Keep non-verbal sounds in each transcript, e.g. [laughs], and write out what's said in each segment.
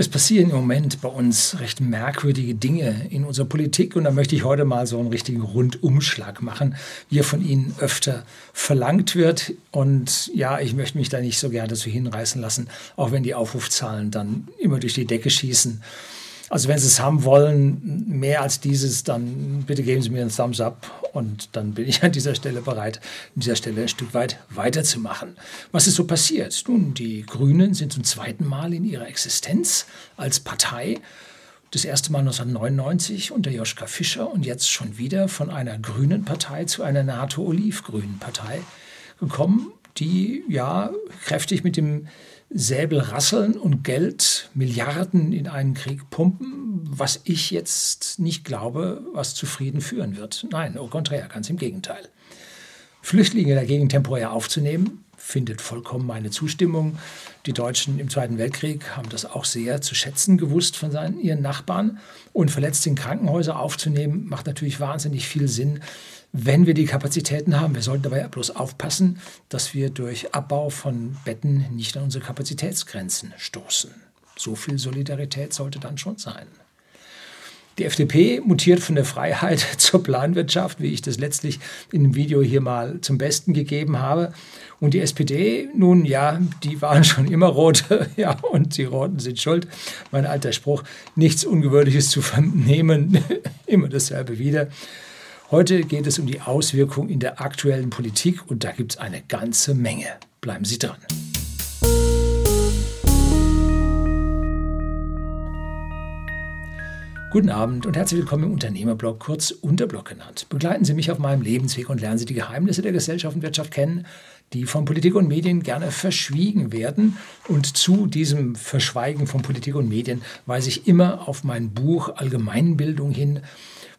Es passieren im Moment bei uns recht merkwürdige Dinge in unserer Politik und da möchte ich heute mal so einen richtigen Rundumschlag machen, wie er von Ihnen öfter verlangt wird. Und ja, ich möchte mich da nicht so gerne dazu hinreißen lassen, auch wenn die Aufrufzahlen dann immer durch die Decke schießen. Also wenn Sie es haben wollen, mehr als dieses, dann bitte geben Sie mir einen Thumbs up und dann bin ich an dieser Stelle bereit, an dieser Stelle ein Stück weit weiterzumachen. Was ist so passiert? Nun, die Grünen sind zum zweiten Mal in ihrer Existenz als Partei das erste Mal 1999 unter Joschka Fischer und jetzt schon wieder von einer grünen Partei zu einer NATO-Olivgrünen Partei gekommen, die ja kräftig mit dem Säbel rasseln und Geld, Milliarden in einen Krieg pumpen, was ich jetzt nicht glaube, was zu Frieden führen wird. Nein, au contraire, ganz im Gegenteil. Flüchtlinge dagegen temporär aufzunehmen, findet vollkommen meine Zustimmung. Die Deutschen im Zweiten Weltkrieg haben das auch sehr zu schätzen gewusst von seinen, ihren Nachbarn. Und Verletzte in Krankenhäuser aufzunehmen, macht natürlich wahnsinnig viel Sinn, wenn wir die Kapazitäten haben. Wir sollten dabei bloß aufpassen, dass wir durch Abbau von Betten nicht an unsere Kapazitätsgrenzen stoßen. So viel Solidarität sollte dann schon sein. Die FDP mutiert von der Freiheit [laughs] zur Planwirtschaft, wie ich das letztlich in dem Video hier mal zum Besten gegeben habe. Und die SPD, nun ja, die waren [laughs] schon immer rot, [laughs] ja, und die Roten sind schuld. Mein alter Spruch, nichts Ungewöhnliches zu vernehmen, immer dasselbe wieder. Heute geht es um die Auswirkungen in der aktuellen Politik und da gibt es eine ganze Menge. Bleiben Sie dran. Guten Abend und herzlich willkommen im Unternehmerblog, kurz Unterblog genannt. Begleiten Sie mich auf meinem Lebensweg und lernen Sie die Geheimnisse der Gesellschaft und Wirtschaft kennen, die von Politik und Medien gerne verschwiegen werden. Und zu diesem Verschweigen von Politik und Medien weise ich immer auf mein Buch Allgemeinbildung hin,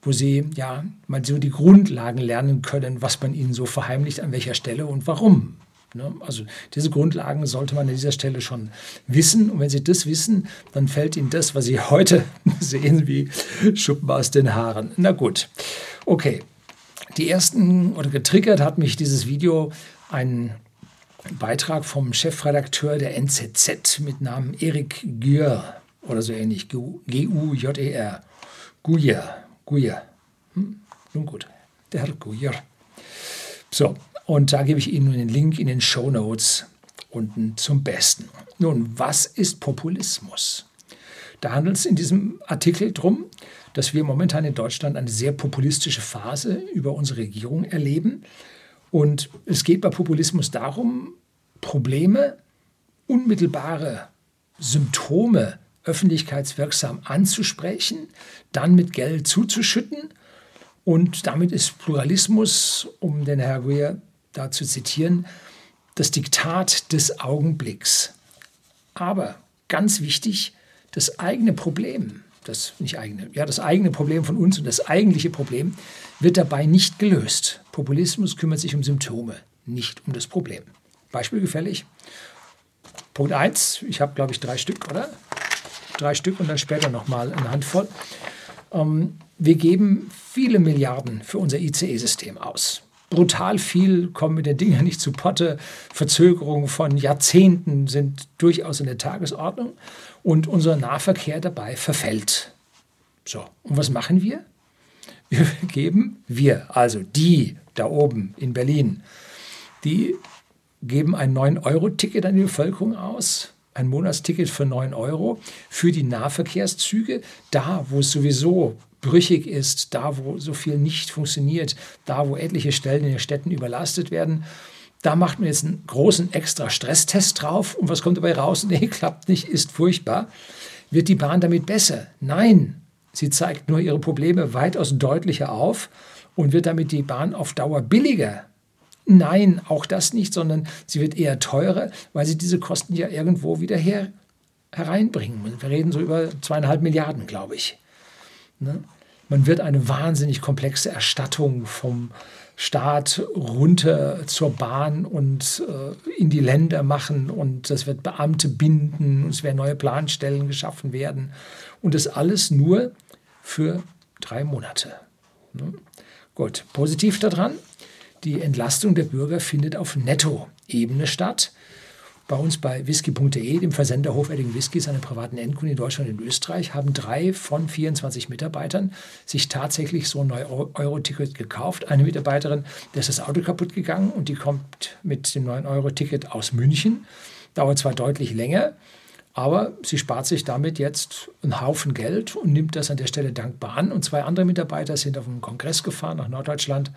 wo sie ja mal so die Grundlagen lernen können, was man ihnen so verheimlicht, an welcher Stelle und warum. Ne? Also diese Grundlagen sollte man an dieser Stelle schon wissen. Und wenn Sie das wissen, dann fällt Ihnen das, was Sie heute [laughs] sehen, wie Schuppen aus den Haaren. Na gut, okay. Die ersten oder getriggert hat mich dieses Video ein Beitrag vom Chefredakteur der NZZ mit Namen Erik Gühr oder so ähnlich, G-U-J-E-R. Guyer. Guyer. Hm? Nun gut, der Herr Guyer. So, und da gebe ich Ihnen den Link in den Show Notes unten zum Besten. Nun, was ist Populismus? Da handelt es in diesem Artikel darum, dass wir momentan in Deutschland eine sehr populistische Phase über unsere Regierung erleben. Und es geht bei Populismus darum, Probleme, unmittelbare Symptome öffentlichkeitswirksam anzusprechen, dann mit Geld zuzuschütten. Und damit ist Pluralismus, um den Herr Guer da zu zitieren, das Diktat des Augenblicks. Aber ganz wichtig, das eigene Problem, das nicht eigene, ja, das eigene Problem von uns und das eigentliche Problem wird dabei nicht gelöst. Populismus kümmert sich um Symptome, nicht um das Problem. Beispiel gefällig. Punkt 1, ich habe glaube ich drei Stück, oder? Drei Stück und dann später nochmal eine Handvoll. Ähm, wir geben viele Milliarden für unser ICE-System aus. Brutal viel kommen mit den Dingen nicht zu Potte. Verzögerungen von Jahrzehnten sind durchaus in der Tagesordnung und unser Nahverkehr dabei verfällt. So, und was machen wir? [laughs] Wir geben, wir, also die da oben in Berlin, die geben ein 9-Euro-Ticket an die Bevölkerung aus ein Monatsticket für 9 Euro für die Nahverkehrszüge, da wo es sowieso brüchig ist, da wo so viel nicht funktioniert, da wo etliche Stellen in den Städten überlastet werden. Da macht man jetzt einen großen extra Stresstest drauf und was kommt dabei raus? [laughs] Nee, klappt nicht, ist furchtbar. Wird die Bahn damit besser? Nein, sie zeigt nur ihre Probleme weitaus deutlicher auf und wird damit die Bahn auf Dauer billiger. Nein, auch das nicht, sondern sie wird eher teurer, weil sie diese Kosten ja irgendwo wieder her, hereinbringen. Wir reden so über zweieinhalb Milliarden, glaube ich. Ne? Man wird eine wahnsinnig komplexe Erstattung vom Staat runter zur Bahn und äh, in die Länder machen und das wird Beamte binden und es werden neue Planstellen geschaffen werden und das alles nur für drei Monate. Ne? Gut, positiv daran, die Entlastung der Bürger findet auf Nettoebene statt. bei uns bei whisky.de, dem Versender hochwertigen Whiskys an privaten Endkunden in Deutschland und in Österreich, haben drei von 24 Mitarbeitern sich tatsächlich so ein 9-Euro-Ticket gekauft. Eine Mitarbeiterin, der ist das Auto kaputt gegangen und die kommt mit dem 9-Euro-Ticket aus München. Dauert zwar deutlich länger, aber sie spart sich damit jetzt einen Haufen Geld und nimmt das an der Stelle dankbar an. Und zwei andere Mitarbeiter sind auf einen Kongress gefahren nach Norddeutschland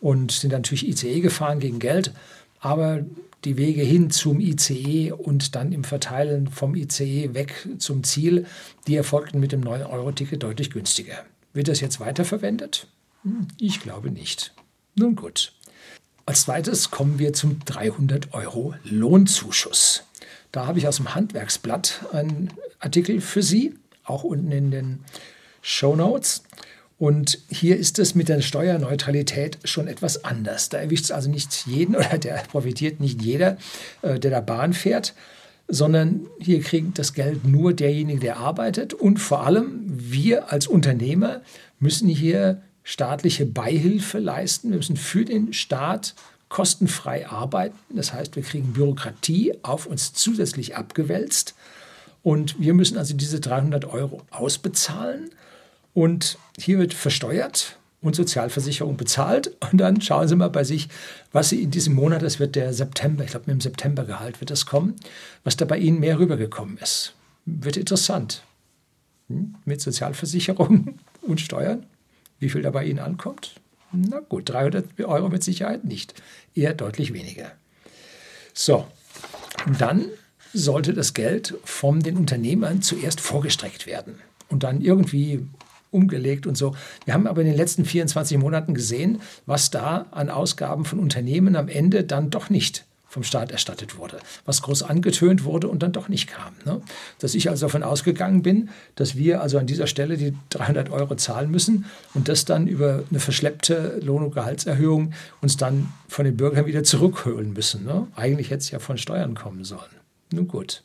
und sind natürlich ICE gefahren gegen Geld. Aber die Wege hin zum ICE und dann im Verteilen vom ICE weg zum Ziel, die erfolgten mit dem 9-Euro-Ticket deutlich günstiger. Wird das jetzt weiterverwendet? Hm, ich glaube nicht. Nun gut. Als zweites kommen wir zum 300 Euro Lohnzuschuss. Da habe ich aus dem Handwerksblatt einen Artikel für Sie, auch unten in den Show Notes. Und hier ist es mit der Steuerneutralität schon etwas anders. Da erwischt es also nicht jeden [laughs] oder der profitiert nicht jeder, äh, der da Bahn fährt, sondern hier kriegt das Geld nur derjenige, der arbeitet. Und vor allem wir als Unternehmer müssen hier staatliche Beihilfe leisten. Wir müssen für den Staat kostenfrei arbeiten. Das heißt, wir kriegen Bürokratie auf uns zusätzlich abgewälzt. Und wir müssen also diese 300 Euro ausbezahlen. Und hier wird versteuert und Sozialversicherung bezahlt. Und dann schauen Sie mal bei sich, was Sie in diesem Monat, das wird der September, ich glaube mit dem Septembergehalt wird das kommen, was da bei Ihnen mehr rübergekommen ist. Wird interessant. Hm? Mit Sozialversicherung [laughs] und Steuern, wie viel da bei Ihnen ankommt? Na gut, 300 Euro mit Sicherheit nicht, eher deutlich weniger. So, und dann sollte das Geld von den Unternehmern zuerst vorgestreckt werden und dann irgendwie umgelegt und so. Wir haben aber in den letzten 24 Monaten gesehen, was da an Ausgaben von Unternehmen am Ende dann doch nicht vom Staat erstattet wurde, was groß angetönt wurde und dann doch nicht kam. Ne? Dass ich also davon ausgegangen bin, dass wir also an dieser Stelle die 300 Euro zahlen müssen und das dann über eine verschleppte Lohn- und Gehaltserhöhung uns dann von den Bürgern wieder zurückholen müssen. Ne? Eigentlich hätte es ja von Steuern kommen sollen. Nun gut.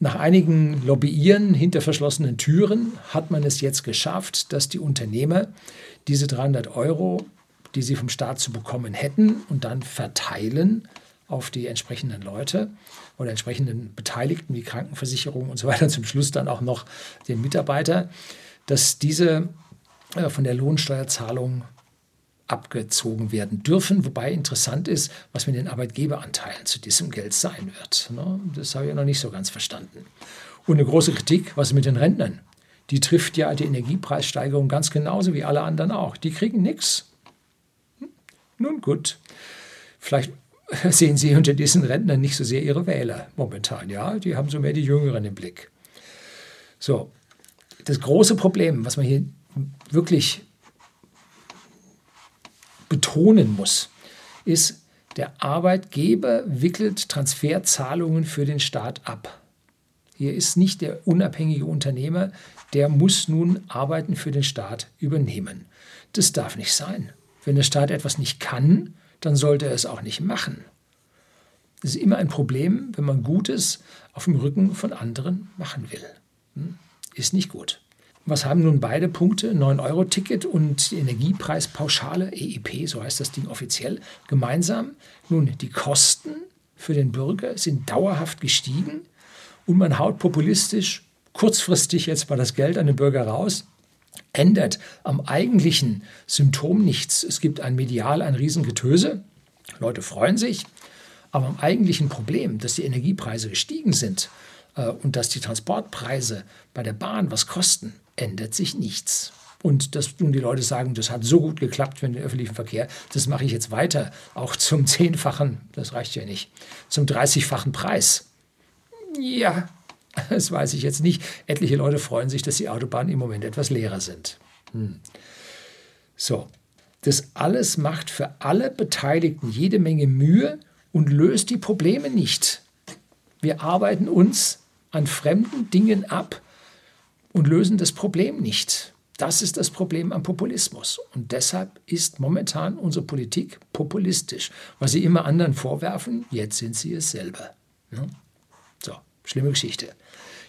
Nach einigen Lobbyieren hinter verschlossenen Türen hat man es jetzt geschafft, dass die Unternehmer diese 300 Euro, die sie vom Staat zu bekommen hätten, und dann verteilen auf die entsprechenden Leute oder entsprechenden Beteiligten wie Krankenversicherung und so weiter, zum Schluss dann auch noch den Mitarbeiter, dass diese äh, von der Lohnsteuerzahlung abgezogen werden dürfen. Wobei interessant ist, was mit den Arbeitgeberanteilen zu diesem Geld sein wird. Ne? Das habe ich noch nicht so ganz verstanden. Und eine große Kritik, was mit den Rentnern? Die trifft ja die Energiepreissteigerung ganz genauso wie alle anderen auch. Die kriegen nichts. Hm? Nun gut, vielleicht [laughs] sehen Sie unter diesen Rentnern nicht so sehr Ihre Wähler momentan. Ja, die haben so mehr die Jüngeren im Blick. So, das große Problem, was man hier wirklich betonen muss, ist, der Arbeitgeber wickelt Transferzahlungen für den Staat ab. Hier ist nicht der unabhängige Unternehmer, der muss nun Arbeiten für den Staat übernehmen. Das darf nicht sein. Wenn der Staat etwas nicht kann, dann sollte er es auch nicht machen. Es ist immer ein Problem, wenn man Gutes auf dem Rücken von anderen machen will. Hm? Ist nicht gut. Was haben nun beide Punkte, 9-Euro-Ticket und die Energiepreispauschale, EIP, so heißt das Ding offiziell, gemeinsam? Nun, die Kosten für den Bürger sind dauerhaft gestiegen und man haut populistisch kurzfristig jetzt mal das Geld an den Bürger raus, ändert am eigentlichen Symptom nichts. Es gibt ein Medial, ein Riesengetöse, Leute freuen sich, aber am eigentlichen Problem, dass die Energiepreise gestiegen sind äh, und dass die Transportpreise bei der Bahn was kosten, ändert sich nichts. Und dass nun die Leute sagen, das hat so gut geklappt für den öffentlichen Verkehr, das mache ich jetzt weiter, auch zum zehnfachen, das reicht ja nicht, zum 30-fachen Preis. Ja, [laughs] das weiß ich jetzt nicht. Etliche Leute freuen sich, dass die Autobahnen im Moment etwas leerer sind. Hm. So, das alles macht für alle Beteiligten jede Menge Mühe und löst die Probleme nicht. Wir arbeiten uns an fremden Dingen ab, und lösen das Problem nicht. Das ist das Problem am Populismus. Und deshalb ist momentan unsere Politik populistisch. Was sie immer anderen vorwerfen, jetzt sind sie es selber. Ja? So, schlimme Geschichte.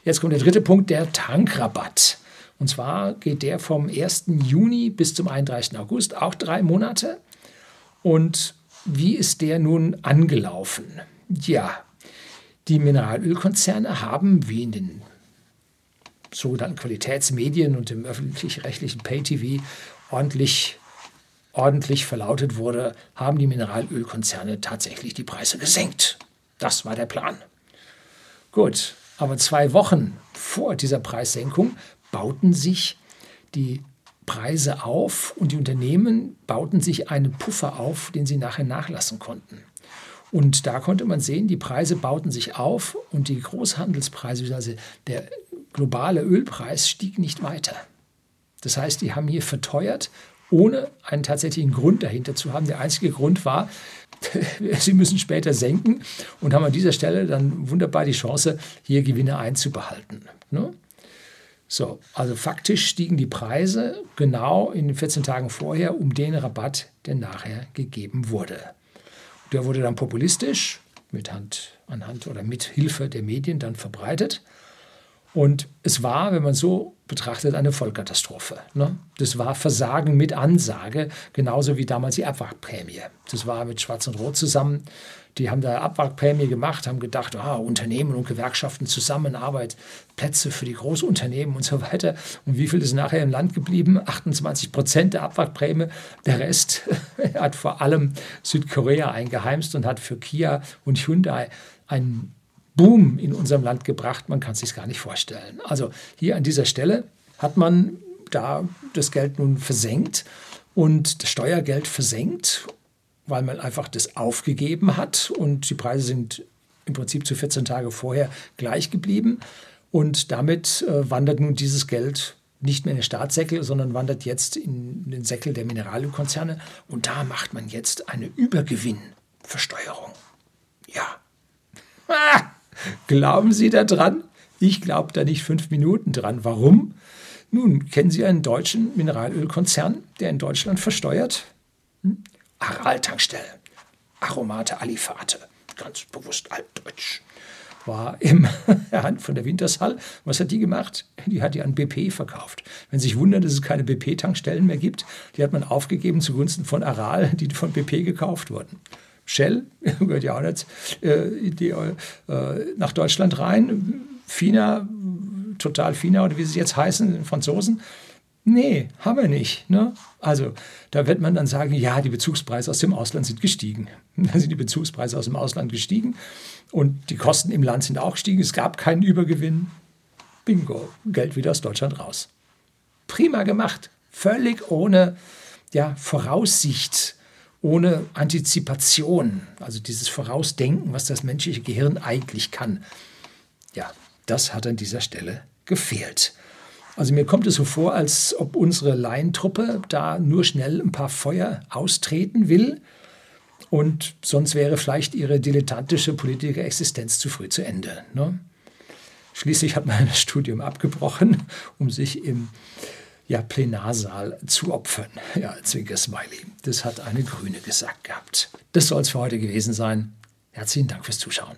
Jetzt kommt der dritte Punkt, der Tankrabatt. Und zwar geht der vom 1. Juni bis zum 31. August, auch drei Monate. Und wie ist der nun angelaufen? Ja, Die Mineralölkonzerne haben, wie in den sogenannten Qualitätsmedien und im öffentlich-rechtlichen Pay-TV ordentlich, ordentlich verlautet wurde, haben die Mineralölkonzerne tatsächlich die Preise gesenkt. Das war der Plan. Gut, aber zwei Wochen vor dieser Preissenkung bauten sich die Preise auf und die Unternehmen bauten sich einen Puffer auf, den sie nachher nachlassen konnten. Und da konnte man sehen, die Preise bauten sich auf und die Großhandelspreise, also der globale Ölpreis stieg nicht weiter. Das heißt, die haben hier verteuert, ohne einen tatsächlichen Grund dahinter zu haben. Der einzige Grund war, [laughs] sie müssen später senken und haben an dieser Stelle dann wunderbar die Chance, hier Gewinne einzubehalten. Ne? So, also faktisch stiegen die Preise genau in den 14 Tagen vorher um den Rabatt, der nachher gegeben wurde. Der wurde dann populistisch mit Hand, anhand oder mit Hilfe der Medien dann verbreitet. Und es war, wenn man so betrachtet, eine Vollkatastrophe. Ne? Das war Versagen mit Ansage, genauso wie damals die Abwrackprämie. Das war mit Schwarz und Rot zusammen. Die haben da Abwrackprämie gemacht, haben gedacht, ah, Unternehmen und Gewerkschaften Zusammenarbeit, Plätze für die Großunternehmen und so weiter. Und wie viel ist nachher im Land geblieben? 28 Prozent der Abwrackprämie. Der Rest [laughs] hat vor allem Südkorea eingeheimst und hat für Kia und Hyundai einen Boom in unserem Land gebracht. Man kann es sich gar nicht vorstellen. Also hier an dieser Stelle hat man da das Geld nun versenkt und das Steuergeld versenkt, weil man einfach das aufgegeben hat und die Preise sind im Prinzip zu 14 Tage vorher gleich geblieben. Und damit äh, wandert nun dieses Geld nicht mehr in den Staatssäckel, sondern wandert jetzt in den Säckel der Mineralölkonzerne. Und da macht man jetzt eine Übergewinnversteuerung. Ja. Ah! Glauben Sie da dran? Ich glaube da nicht fünf Minuten dran. Warum? Nun, kennen Sie einen deutschen Mineralölkonzern, der in Deutschland versteuert? Hm? Aral-Tankstelle, Aromate Alifate, ganz bewusst altdeutsch. War im [laughs] Hand von der Wintershall. Was hat die gemacht? Die hat die an BP verkauft. Wenn Sie sich wundern, dass es keine BP-Tankstellen mehr gibt, die hat man aufgegeben zugunsten von Aral, die von BP gekauft wurden. Shell [laughs] gehört ja auch nicht äh, die, äh, nach Deutschland rein. FINA, total FINA oder wie sie jetzt heißen, Franzosen. Nee, haben wir nicht. Ne? Also da wird man dann sagen, ja, die Bezugspreise aus dem Ausland sind gestiegen. [laughs] Da sind die Bezugspreise aus dem Ausland gestiegen und die Kosten im Land sind auch gestiegen. Es gab keinen Übergewinn. Bingo, Geld wieder aus Deutschland raus. Prima gemacht, völlig ohne ja, Voraussicht ohne Antizipation, also dieses Vorausdenken, was das menschliche Gehirn eigentlich kann. Ja, das hat an dieser Stelle gefehlt. Also mir kommt es so vor, als ob unsere Laientruppe da nur schnell ein paar Feuer austreten will und sonst wäre vielleicht ihre dilettantische politische Existenz zu früh zu Ende. Ne? Schließlich hat man [laughs] das Studium abgebrochen, um sich im ja, Plenarsaal zu opfern. Ja, Zwinker-Smiley. Das hat eine Grüne gesagt gehabt. Das soll es für heute gewesen sein. Herzlichen Dank fürs Zuschauen.